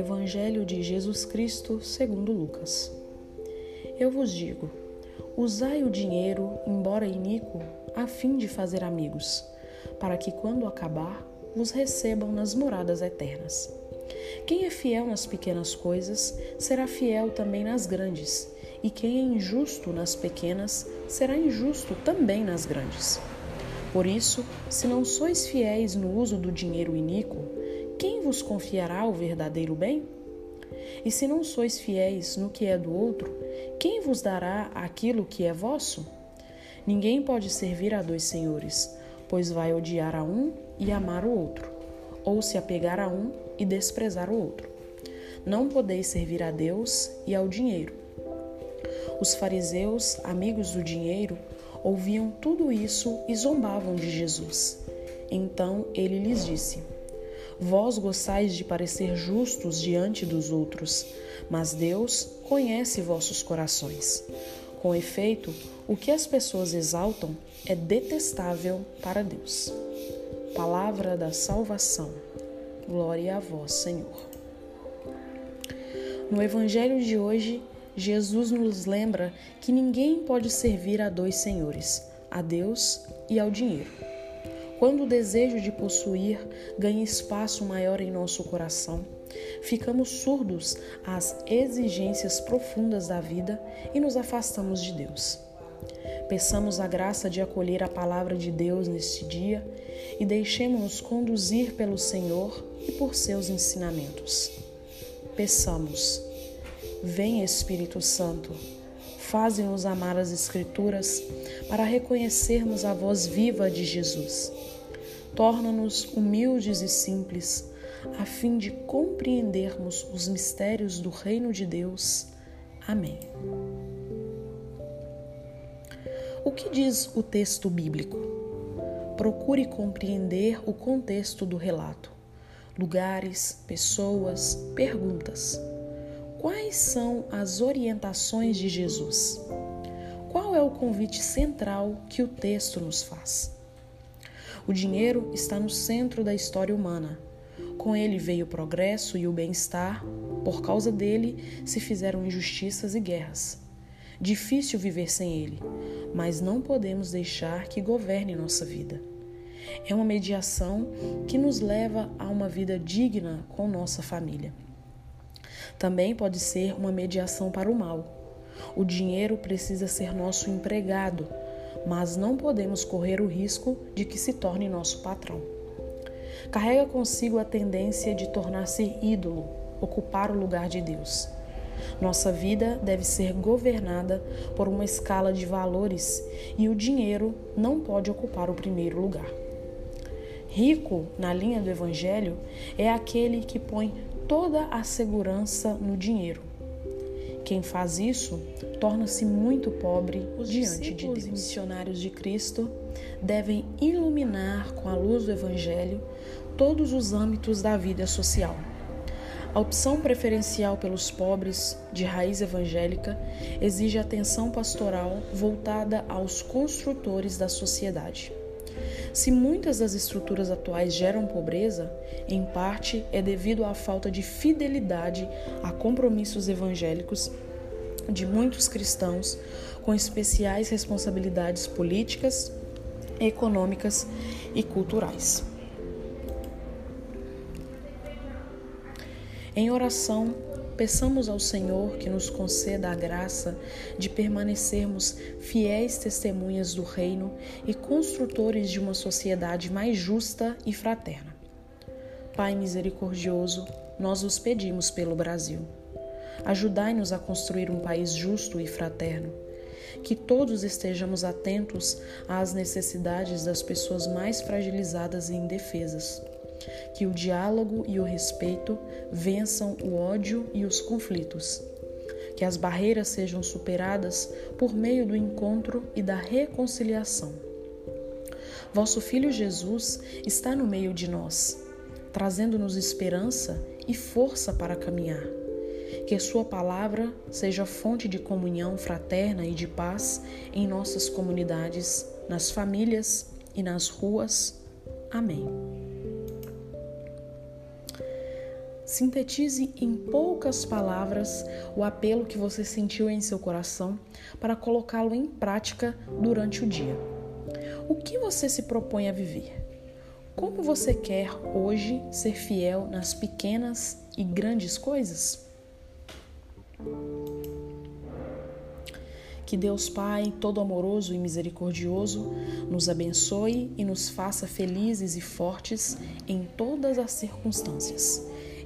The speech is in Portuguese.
Evangelho de Jesus Cristo segundo Lucas. Eu vos digo: usai o dinheiro, embora iníquo, a fim de fazer amigos, para que quando acabar, vos recebam nas moradas eternas. Quem é fiel nas pequenas coisas, será fiel também nas grandes, e quem é injusto nas pequenas, será injusto também nas grandes. Por isso, se não sois fiéis no uso do dinheiro iníquo, quem vos confiará o verdadeiro bem? E se não sois fiéis no que é do outro, quem vos dará aquilo que é vosso? Ninguém pode servir a dois senhores, pois vai odiar a um e amar o outro, ou se apegar a um e desprezar o outro. Não podeis servir a Deus e ao dinheiro. Os fariseus, amigos do dinheiro, ouviam tudo isso e zombavam de Jesus. Então ele lhes disse: Vós gostais de parecer justos diante dos outros, mas Deus conhece vossos corações. Com efeito, o que as pessoas exaltam é detestável para Deus. Palavra da salvação. Glória a vós, Senhor. No Evangelho de hoje, Jesus nos lembra que ninguém pode servir a dois senhores, a Deus e ao dinheiro. Quando o desejo de possuir ganha espaço maior em nosso coração, ficamos surdos às exigências profundas da vida e nos afastamos de Deus. Peçamos a graça de acolher a palavra de Deus neste dia e deixemos-nos conduzir pelo Senhor e por seus ensinamentos. Peçamos. Vem Espírito Santo, faze-nos amar as Escrituras para reconhecermos a voz viva de Jesus. Torna-nos humildes e simples, a fim de compreendermos os mistérios do Reino de Deus. Amém. O que diz o texto bíblico? Procure compreender o contexto do relato. Lugares, pessoas, perguntas. Quais são as orientações de Jesus? Qual é o convite central que o texto nos faz? O dinheiro está no centro da história humana. Com ele veio o progresso e o bem-estar, por causa dele se fizeram injustiças e guerras. Difícil viver sem ele, mas não podemos deixar que governe nossa vida. É uma mediação que nos leva a uma vida digna com nossa família. Também pode ser uma mediação para o mal. O dinheiro precisa ser nosso empregado, mas não podemos correr o risco de que se torne nosso patrão. Carrega consigo a tendência de tornar-se ídolo, ocupar o lugar de Deus. Nossa vida deve ser governada por uma escala de valores e o dinheiro não pode ocupar o primeiro lugar. Rico, na linha do Evangelho, é aquele que põe toda a segurança no dinheiro. Quem faz isso torna-se muito pobre Os diante de Deus. Os missionários de Cristo devem iluminar com a luz do Evangelho todos os âmbitos da vida social. A opção preferencial pelos pobres, de raiz evangélica, exige atenção pastoral voltada aos construtores da sociedade. Se muitas das estruturas atuais geram pobreza, em parte é devido à falta de fidelidade a compromissos evangélicos de muitos cristãos com especiais responsabilidades políticas, econômicas e culturais. Em oração, Peçamos ao Senhor que nos conceda a graça de permanecermos fiéis testemunhas do Reino e construtores de uma sociedade mais justa e fraterna. Pai misericordioso, nós os pedimos pelo Brasil. Ajudai-nos a construir um país justo e fraterno. Que todos estejamos atentos às necessidades das pessoas mais fragilizadas e indefesas que o diálogo e o respeito vençam o ódio e os conflitos. Que as barreiras sejam superadas por meio do encontro e da reconciliação. Vosso Filho Jesus está no meio de nós, trazendo-nos esperança e força para caminhar. Que Sua palavra seja fonte de comunhão fraterna e de paz em nossas comunidades, nas famílias e nas ruas. Amém. Sintetize em poucas palavras o apelo que você sentiu em seu coração para colocá-lo em prática durante o dia. O que você se propõe a viver? Como você quer hoje ser fiel nas pequenas e grandes coisas? Que Deus Pai, todo amoroso e misericordioso, nos abençoe e nos faça felizes e fortes em todas as circunstâncias.